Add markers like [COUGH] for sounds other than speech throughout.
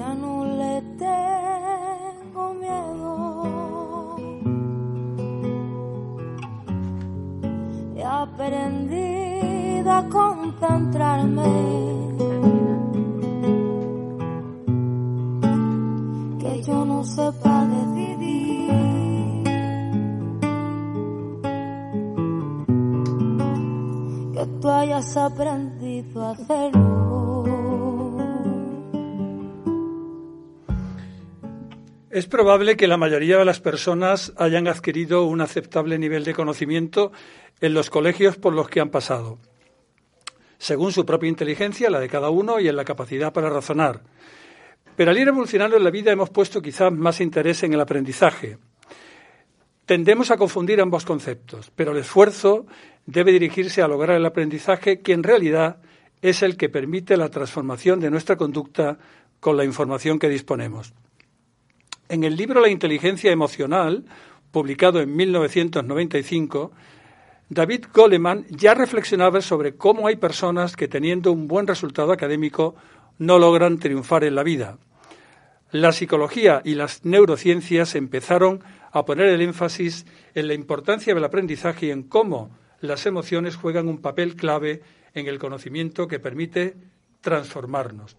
Ya no le tengo miedo. He aprendido a concentrarme. Que yo no sepa decidir. Que tú hayas aprendido a hacerlo. Es probable que la mayoría de las personas hayan adquirido un aceptable nivel de conocimiento en los colegios por los que han pasado, según su propia inteligencia, la de cada uno y en la capacidad para razonar. Pero al ir evolucionando en la vida hemos puesto quizás más interés en el aprendizaje. Tendemos a confundir ambos conceptos, pero el esfuerzo debe dirigirse a lograr el aprendizaje que en realidad es el que permite la transformación de nuestra conducta con la información que disponemos. En el libro La inteligencia emocional, publicado en 1995, David Goleman ya reflexionaba sobre cómo hay personas que teniendo un buen resultado académico no logran triunfar en la vida. La psicología y las neurociencias empezaron a poner el énfasis en la importancia del aprendizaje y en cómo las emociones juegan un papel clave en el conocimiento que permite transformarnos.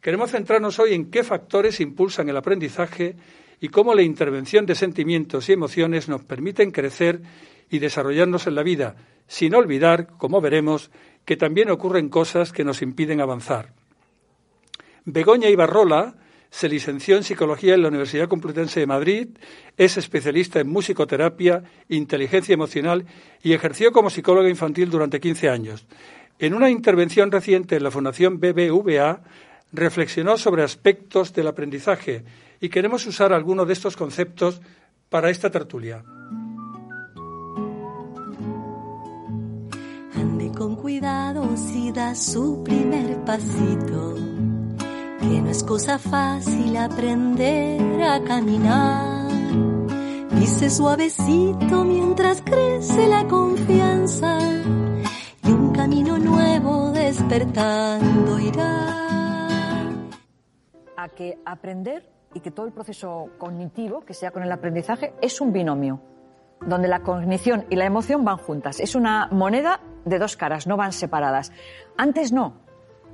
Queremos centrarnos hoy en qué factores impulsan el aprendizaje y cómo la intervención de sentimientos y emociones nos permiten crecer y desarrollarnos en la vida, sin olvidar, como veremos, que también ocurren cosas que nos impiden avanzar. Begoña Ibarrola se licenció en Psicología en la Universidad Complutense de Madrid, es especialista en musicoterapia, inteligencia emocional y ejerció como psicóloga infantil durante 15 años. En una intervención reciente en la Fundación BBVA, reflexionó sobre aspectos del aprendizaje y queremos usar algunos de estos conceptos para esta tertulia. Ande con cuidado si da su primer pasito, que no es cosa fácil aprender a caminar. Dice suavecito mientras crece la confianza y un camino nuevo despertando irá. Que aprender y que todo el proceso cognitivo, que sea con el aprendizaje, es un binomio, donde la cognición y la emoción van juntas. Es una moneda de dos caras, no van separadas. Antes no.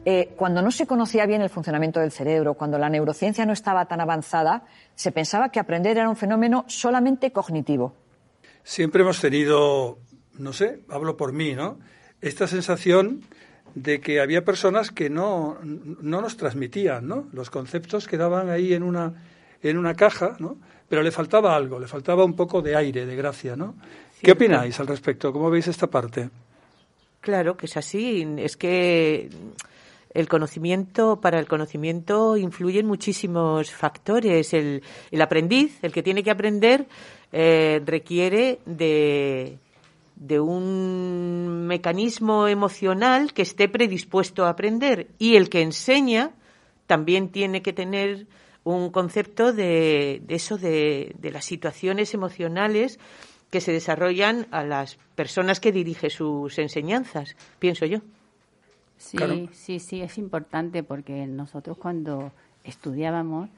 Eh, cuando no se conocía bien el funcionamiento del cerebro, cuando la neurociencia no estaba tan avanzada, se pensaba que aprender era un fenómeno solamente cognitivo. Siempre hemos tenido, no sé, hablo por mí, ¿no? Esta sensación de que había personas que no, no nos transmitían, ¿no? Los conceptos quedaban ahí en una, en una caja, ¿no? Pero le faltaba algo, le faltaba un poco de aire, de gracia, ¿no? ¿Qué opináis al respecto? ¿Cómo veis esta parte? Claro que es así. Es que el conocimiento, para el conocimiento influyen muchísimos factores. El, el aprendiz, el que tiene que aprender, eh, requiere de, de un mecanismo emocional que esté predispuesto a aprender. Y el que enseña también tiene que tener un concepto de, de eso, de, de las situaciones emocionales que se desarrollan a las personas que dirige sus enseñanzas, pienso yo. Sí, Claro. sí, sí, es importante porque nosotros cuando estudiábamos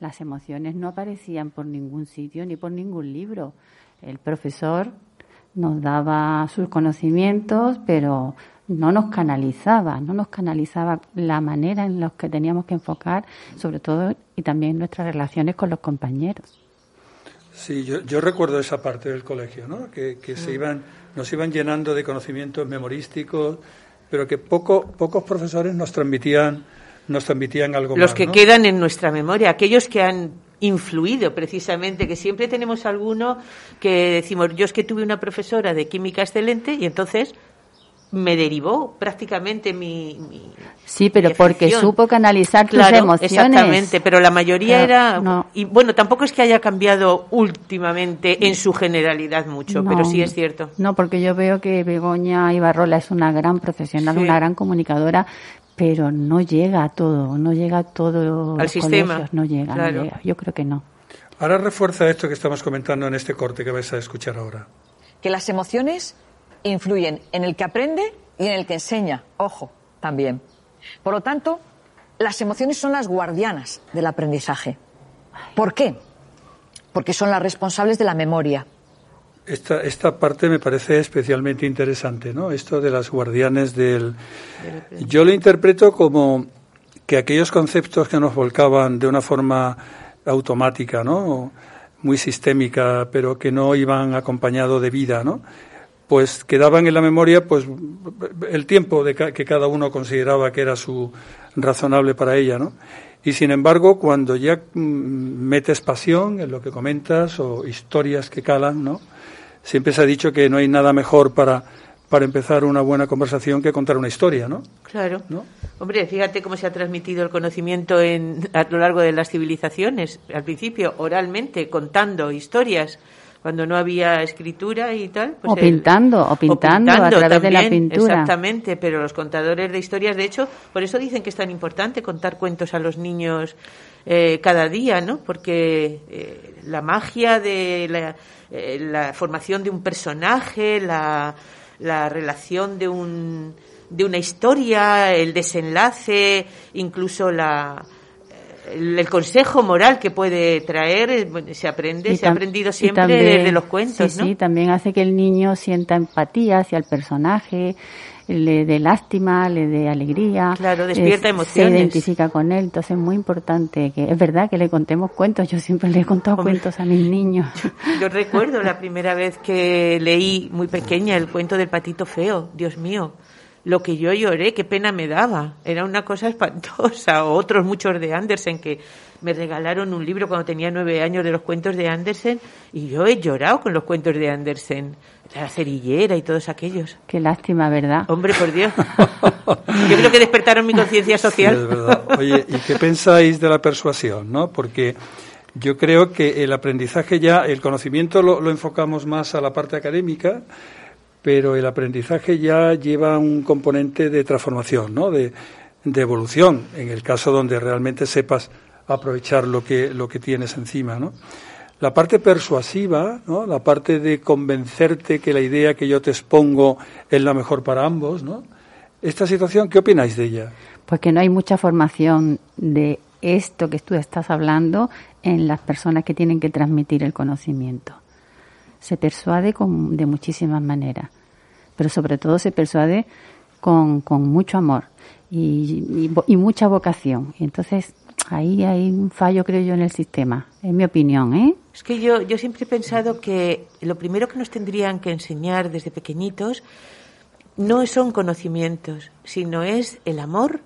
las emociones no aparecían por ningún sitio ni por ningún libro. El profesor nos daba sus conocimientos, pero no nos canalizaba, no nos canalizaba la manera en la que teníamos que enfocar, sobre todo y también nuestras relaciones con los compañeros. Sí, yo, yo recuerdo esa parte del colegio, ¿no? Que, que Mm. se iban, nos iban llenando de conocimientos memorísticos, pero que poco, pocos profesores nos transmitían, nos transmitían algo Los más, que ¿no? quedan en nuestra memoria, aquellos que han influido precisamente, que siempre tenemos alguno que decimos, yo es que tuve una profesora de química excelente y entonces me derivó prácticamente mi... mi- Sí, pero mi porque supo canalizar tus Claro, emociones. Exactamente, pero la mayoría Pero era... no. Y bueno, tampoco es que haya cambiado últimamente en su generalidad mucho, No, pero sí es cierto. No, porque yo veo que Begoña Ibarrola es una gran profesional, Sí. una gran comunicadora, pero no llega a todo, no llega a todo Al los sistema, colegios, no llega, claro. no llega. Yo creo que no. Ahora refuerza esto que estamos comentando en este corte que vais a escuchar ahora. que las emociones influyen en el que aprende y en el que enseña. Ojo, también. Por lo tanto, las emociones son las guardianas del aprendizaje. ¿Por qué? Porque son las responsables de la memoria. Esta, esta parte me parece especialmente interesante, ¿no? Esto de las guardianes del... Yo lo interpreto como que aquellos conceptos que nos volcaban de una forma automática, ¿no? Muy sistémica, pero que no iban acompañado de vida, ¿no? Pues quedaban en la memoria, pues el tiempo de que cada uno consideraba que era su razonable para ella, ¿no? Y sin embargo, cuando ya mm, metes pasión en lo que comentas o historias que calan, ¿no? Siempre se ha dicho que no hay nada mejor para, para empezar una buena conversación que contar una historia, ¿no? Claro. Hombre, fíjate cómo se ha transmitido el conocimiento en, a lo largo de las civilizaciones. Al principio, oralmente, contando historias cuando no había escritura y tal. Pues o, pintando, o, pintando, a través de la pintura. Exactamente, pero los contadores de historias, de hecho, por eso dicen que es tan importante contar cuentos a los niños eh, cada día, ¿no? Porque eh, la magia de la, eh, la, formación de un personaje, la, la relación de un de una historia, el desenlace, incluso la, el, consejo moral que puede traer eh, se aprende, se ha aprendido siempre desde los cuentos, sí, Sí, también hace que el niño sienta empatía hacia el personaje, le dé lástima, le dé alegría. Claro, despierta emociones. Se identifica con él, entonces es muy importante que es verdad que le contemos cuentos. Yo siempre le he contado cuentos a mis niños. [LAUGHS] Yo, recuerdo la primera vez que leí muy pequeña el cuento del patito feo. Dios mío, lo que yo lloré, qué pena me daba. Era una cosa [LAUGHS] espantosa. Otros muchos de Andersen que me regalaron un libro cuando tenía nueve años de los cuentos de Andersen y yo he llorado con los cuentos de Andersen. La cerillera y todos aquellos. Qué lástima, ¿verdad? Hombre, por Dios. [LAUGHS] yo creo que despertaron mi conciencia social. es verdad. Oye, ¿y qué pensáis de la persuasión? ¿no? Porque yo creo que el aprendizaje ya, el conocimiento lo, lo enfocamos más a la parte académica, pero el aprendizaje ya lleva un componente de transformación, ¿no? de, evolución, en el caso donde realmente sepas aprovechar lo que, lo que tienes encima. ¿no? La parte persuasiva, ¿no? la parte de convencerte que la idea que yo te expongo es la mejor para ambos, ¿no? Esta situación, ¿qué opináis de ella? Pues que no hay mucha formación de esto que tú estás hablando en las personas que tienen que transmitir el conocimiento se persuade con, de muchísimas maneras, pero sobre todo se persuade con, con mucho amor y, y, mucha vocación. Entonces ahí hay un fallo, creo yo, en el sistema, en mi opinión. ¿eh? Es que yo, yo siempre he pensado que lo primero que nos tendrían que enseñar desde pequeñitos no son conocimientos, sino es el amor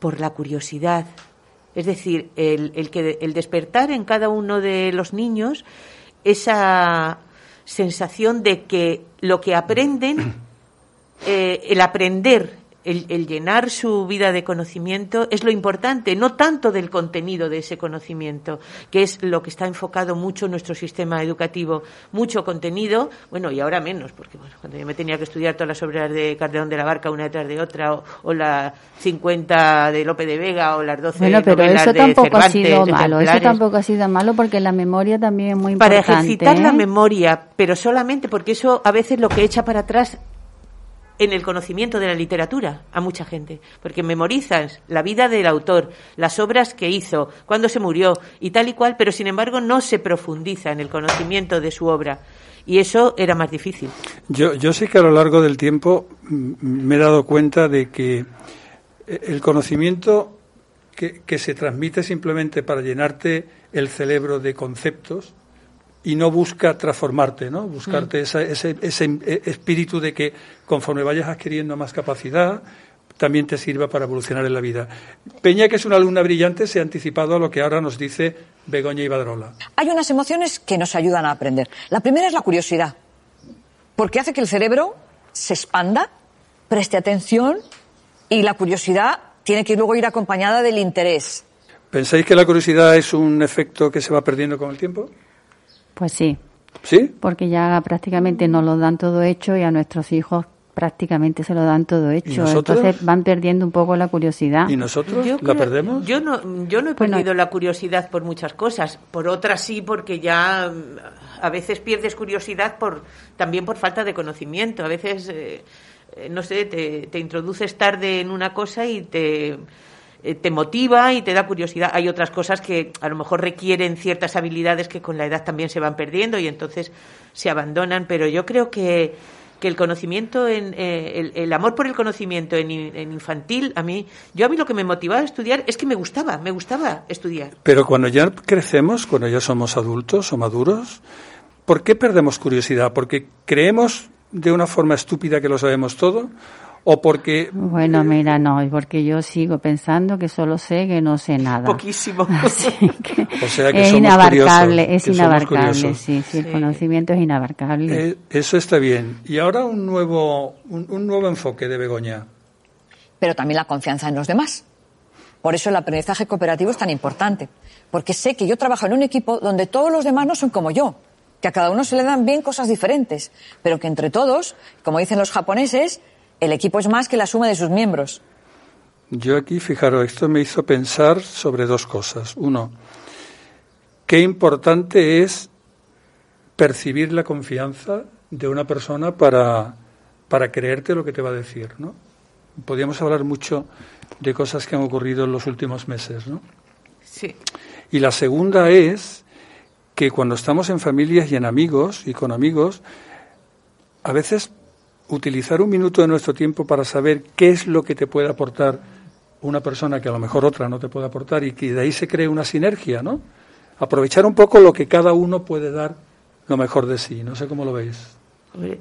por la curiosidad. Es decir, el, el, que, el despertar en cada uno de los niños esa sensación de que lo que aprenden, eh, el aprender el, llenar su vida de conocimiento es lo importante, no tanto del contenido de ese conocimiento, que es lo que está enfocado mucho en nuestro sistema educativo. Mucho contenido, bueno, y ahora menos, porque cuando yo me tenía que estudiar todas las obras de Calderón de la Barca una detrás de otra, o, las 50 de Lope de Vega, o las 12 bueno, pero eso tampoco ha sido malo, eso tampoco ha sido malo porque la memoria también es muy importante. Para ejercitar la ¿eh? memoria, pero solamente porque eso a veces lo que echa para atrás en el conocimiento de la literatura a mucha gente, porque memorizas la vida del autor, las obras que hizo, cuándo se murió y tal y cual, pero sin embargo no se profundiza en el conocimiento de su obra. Y eso era más difícil. Yo, yo sé que a lo largo del tiempo me he dado cuenta de que el conocimiento que se transmite simplemente para llenarte el cerebro de conceptos, y no busca transformarte, ¿no? Buscarte mm. ese, ese, espíritu de que conforme vayas adquiriendo más capacidad, también te sirva para evolucionar en la vida. Peña, que es una alumna brillante, se ha anticipado a lo que ahora nos dice Begoña Ibadrola. Hay unas emociones que nos ayudan a aprender. La primera es la curiosidad, porque hace que el cerebro se expanda, preste atención y la curiosidad tiene que luego ir acompañada del interés. ¿Pensáis que la curiosidad es un efecto que se va perdiendo con el tiempo? Pues sí. ¿Sí? Porque ya prácticamente nos lo dan todo hecho y a nuestros hijos prácticamente se lo dan todo hecho. Entonces van perdiendo un poco la curiosidad. ¿Y nosotros la perdemos? Yo no, yo no he perdido la curiosidad por muchas cosas. Por otras sí, porque ya a veces pierdes curiosidad por también por falta de conocimiento. A veces, eh, no sé, te, te introduces tarde en una cosa y te eh, te motiva y te da curiosidad. Hay otras cosas que a lo mejor requieren ciertas habilidades que con la edad también se van perdiendo y entonces se abandonan, pero yo creo que, que el conocimiento, en, eh, el, amor por el conocimiento en, en, infantil, a mí, yo a mí lo que me motivaba a estudiar es que me gustaba, me gustaba estudiar. Pero cuando ya crecemos, cuando ya somos adultos o maduros, ¿por qué perdemos curiosidad? ¿Porque creemos de una forma estúpida que lo sabemos todo? O porque... Bueno, mira, no, porque yo sigo pensando que solo sé que no sé nada. Poquísimo. [LAUGHS] o sea que es somos inabarcable, es inabarcable, sí, sí, el conocimiento es inabarcable. Eh, eso está bien. Y ahora un nuevo, un, nuevo enfoque de Begoña. Pero también la confianza en los demás. Por eso el aprendizaje cooperativo es tan importante, porque sé que yo trabajo en un equipo donde todos los demás no son como yo, que a cada uno se le dan bien cosas diferentes, pero que entre todos, como dicen los japoneses, el equipo es más que la suma de sus miembros. Yo aquí, fijaros, esto me hizo pensar sobre dos cosas. Uno, qué importante es percibir la confianza de una persona para, para creerte lo que te va a decir, ¿no? Podríamos hablar mucho de cosas que han ocurrido en los últimos meses, ¿no? Sí. Y la segunda es que cuando estamos en familias y en amigos y con amigos, a veces utilizar un minuto de nuestro tiempo para saber qué es lo que te puede aportar una persona que a lo mejor otra no te puede aportar y que de ahí se cree una sinergia, ¿no? Aprovechar un poco lo que cada uno puede dar lo mejor de sí. No sé cómo lo veis.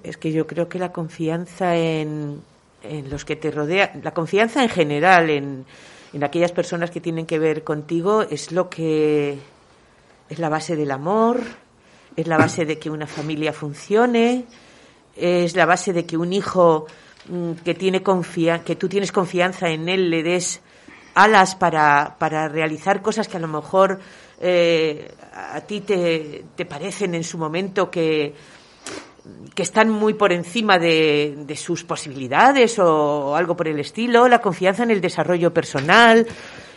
Es que yo creo que la confianza en, en los que te rodean, la confianza en general en, en aquellas personas que tienen que ver contigo es lo que es la base del amor, es la base de que una familia funcione, es la base de que un hijo mm, que tiene confia que tú tienes confianza en él le des alas para, para realizar cosas que a lo mejor eh, a ti te, te, parecen en su momento que, que están muy por encima de, de, sus posibilidades o algo por el estilo, la confianza en el desarrollo personal.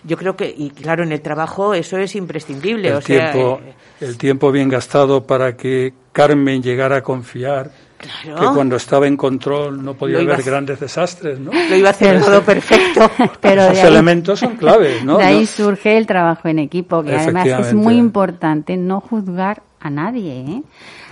Yo creo que, y claro, en el trabajo eso es imprescindible. El, tiempo, eh, el tiempo bien gastado para que Carmen llegara a confiar que cuando estaba en control no podía haber grandes desastres, ¿no? Lo iba a hacer todo perfecto. [LAUGHS] [LAUGHS] Pero Esos elementos son claves, ¿no? De ahí surge el trabajo en equipo, que además es muy importante no juzgar a nadie, ¿eh?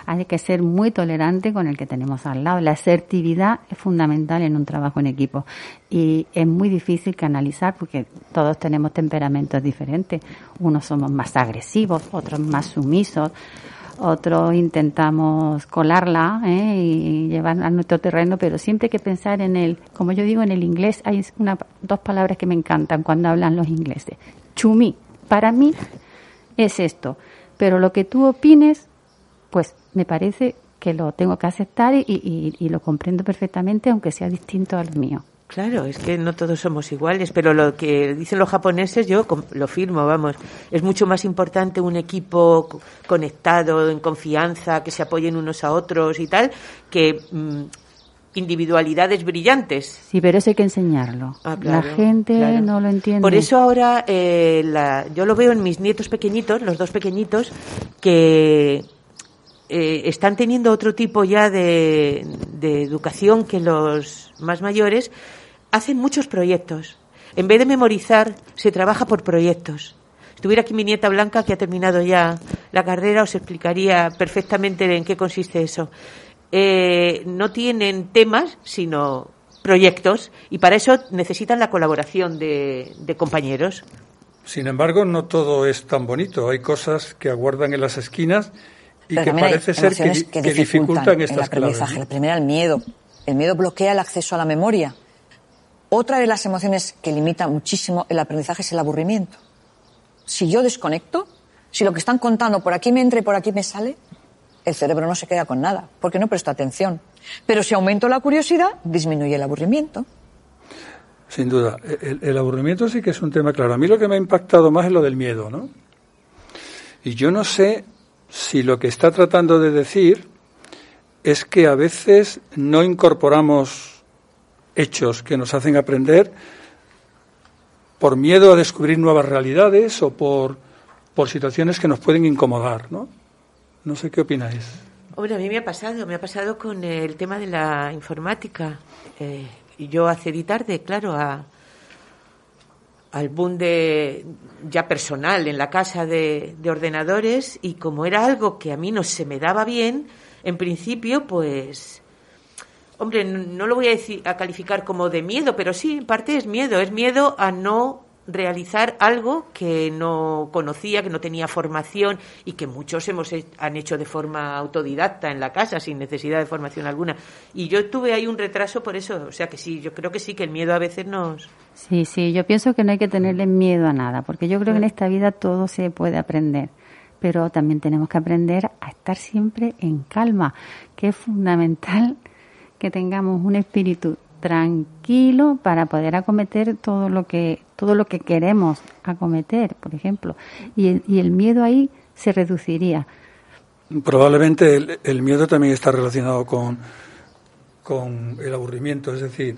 Hay que ser muy tolerante con el que tenemos al lado. La asertividad es fundamental en un trabajo en equipo y es muy difícil canalizar porque todos tenemos temperamentos diferentes. Unos somos más agresivos, otros más sumisos, otros intentamos colarla ¿eh? y llevar a nuestro terreno, pero siempre hay que pensar en el, como yo digo en el inglés, hay una, dos palabras que me encantan cuando hablan los ingleses. Chumi, para mí es esto, pero lo que tú opines, pues me parece que lo tengo que aceptar y, y lo comprendo perfectamente, aunque sea distinto al mío. Claro, es que no todos somos iguales, pero lo que dicen los japoneses yo lo firmo, vamos. Es mucho más importante un equipo conectado, en confianza, que se apoyen unos a otros y tal, que mm, individualidades brillantes. Sí, pero eso hay que enseñarlo. Ah, la gente no lo entiende. Por eso ahora eh, la, yo lo veo en mis nietos pequeñitos, los dos pequeñitos, que eh, están teniendo otro tipo ya de, de educación que los más mayores, hacen muchos proyectos. En vez de memorizar, se trabaja por proyectos. Si tuviera aquí mi nieta Blanca, que ha terminado ya la carrera, os explicaría perfectamente en qué consiste eso. Eh, no tienen temas, sino proyectos, y para eso necesitan la colaboración de, compañeros. Sin embargo, no todo es tan bonito. Hay cosas que aguardan en las esquinas y que parece ser que, dificultan, estas el aprendizaje. La primera, el miedo. El miedo bloquea el acceso a la memoria. Otra de las emociones que limita muchísimo el aprendizaje es el aburrimiento. Si yo desconecto, si lo que están contando por aquí me entra y por aquí me sale, el cerebro no se queda con nada, porque no presta atención. Pero si aumento la curiosidad, disminuye el aburrimiento. Sin duda. El, el, aburrimiento sí que es un tema claro. A mí lo que me ha impactado más es lo del miedo, ¿no? Y yo no sé si lo que está tratando de decir es que a veces no incorporamos hechos que nos hacen aprender por miedo a descubrir nuevas realidades o por, por situaciones que nos pueden incomodar, ¿no? No sé qué opináis. Hombre, a mí me ha pasado, me ha pasado con el tema de la informática. Eh, yo accedí tarde, claro, a, al boom de ya personal en la casa de, de ordenadores y como era algo que a mí no se me daba bien, en principio, pues hombre, no lo voy a decir a calificar como de miedo, pero sí, en parte es miedo, es miedo a no realizar algo que no conocía, que no tenía formación y que muchos hemos han hecho de forma autodidacta en la casa sin necesidad de formación alguna. Y yo tuve ahí un retraso por eso, o sea que sí, yo creo que sí que el miedo a veces nos Sí, sí, yo pienso que no hay que tenerle miedo a nada, porque yo creo que en esta vida todo se puede aprender pero también tenemos que aprender a estar siempre en calma, que es fundamental que tengamos un espíritu tranquilo para poder acometer todo lo que todo lo que queremos acometer, por ejemplo, y el, y el miedo ahí se reduciría. Probablemente el, miedo también está relacionado con, con el aburrimiento, es decir,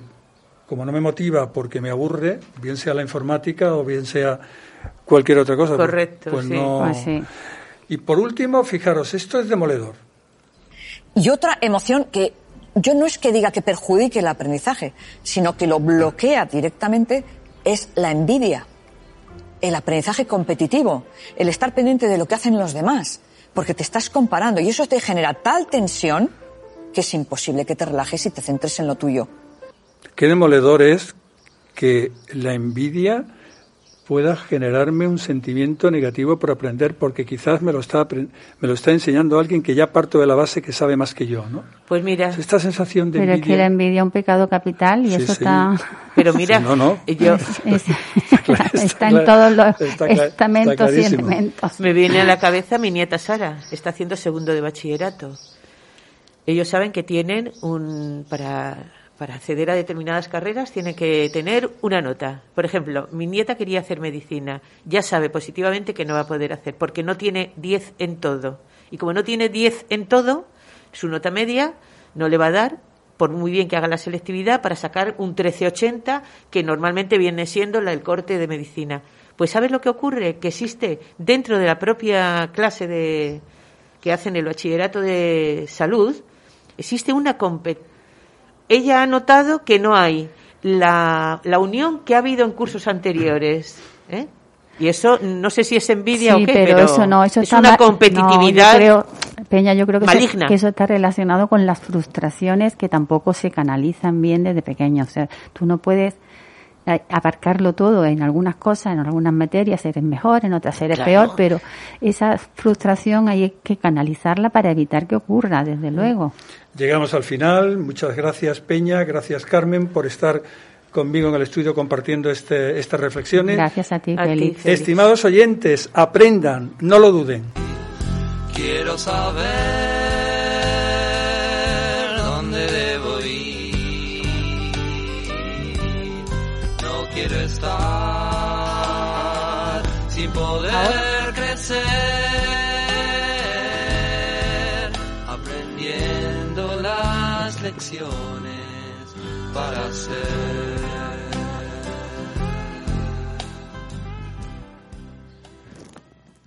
como no me motiva porque me aburre, bien sea la informática o bien sea cualquier otra cosa. Pues Correcto, pues sí. No... Pues sí. Y por último, fijaros, esto es demoledor. Y otra emoción que yo no es que diga que perjudique el aprendizaje, sino que lo bloquea directamente es la envidia, el aprendizaje competitivo, el estar pendiente de lo que hacen los demás, porque te estás comparando y eso te genera tal tensión que es imposible que te relajes y te centres en lo tuyo. Qué demoledor es que la envidia pueda generarme un sentimiento negativo por aprender, porque quizás me lo está me lo está enseñando alguien que ya parto de la base que sabe más que yo, ¿no? Pues mira, esta sensación de Pero envidia. es que la envidia es un pecado capital y Sí, eso sí. está, [LAUGHS] pero mira, Sí, no, no. yo [LAUGHS] es- [LAUGHS] está, está en todos los está cla- está estamentos y elementos. me viene a la cabeza mi nieta Sara, está haciendo segundo de bachillerato. Ellos saben que tienen un para para acceder a determinadas carreras tienen que tener una nota. Por ejemplo, mi nieta quería hacer medicina. Ya sabe positivamente que no va a poder hacer porque no tiene 10 en todo. Y como no tiene 10 en todo, su nota media no le va a dar, por muy bien que haga la selectividad, para sacar un 1380, que normalmente viene siendo el corte de medicina. Pues ¿sabes lo que ocurre? Que existe dentro de la propia clase de, que hacen el bachillerato de salud, existe una competencia ella ha notado que no hay la, la unión que ha habido en cursos anteriores. ¿eh? Y eso no sé si es envidia Sí, o qué, pero, eso no, eso es está una competitividad. No, yo creo, Peña, yo creo que eso, que eso está relacionado con las frustraciones que tampoco se canalizan bien desde pequeños. O sea, tú no puedes abarcarlo todo en algunas cosas, en algunas materias eres mejor, en otras eres Claro. peor, pero esa frustración hay que canalizarla para evitar que ocurra, desde luego. Llegamos al final. Muchas gracias, Peña. Gracias, Carmen, por estar conmigo en el estudio compartiendo este, estas reflexiones. Gracias a ti, A ti, Félix. Félix. Estimados oyentes, aprendan, no lo duden. Quiero saber poder crecer. Aprendiendo las lecciones para ser.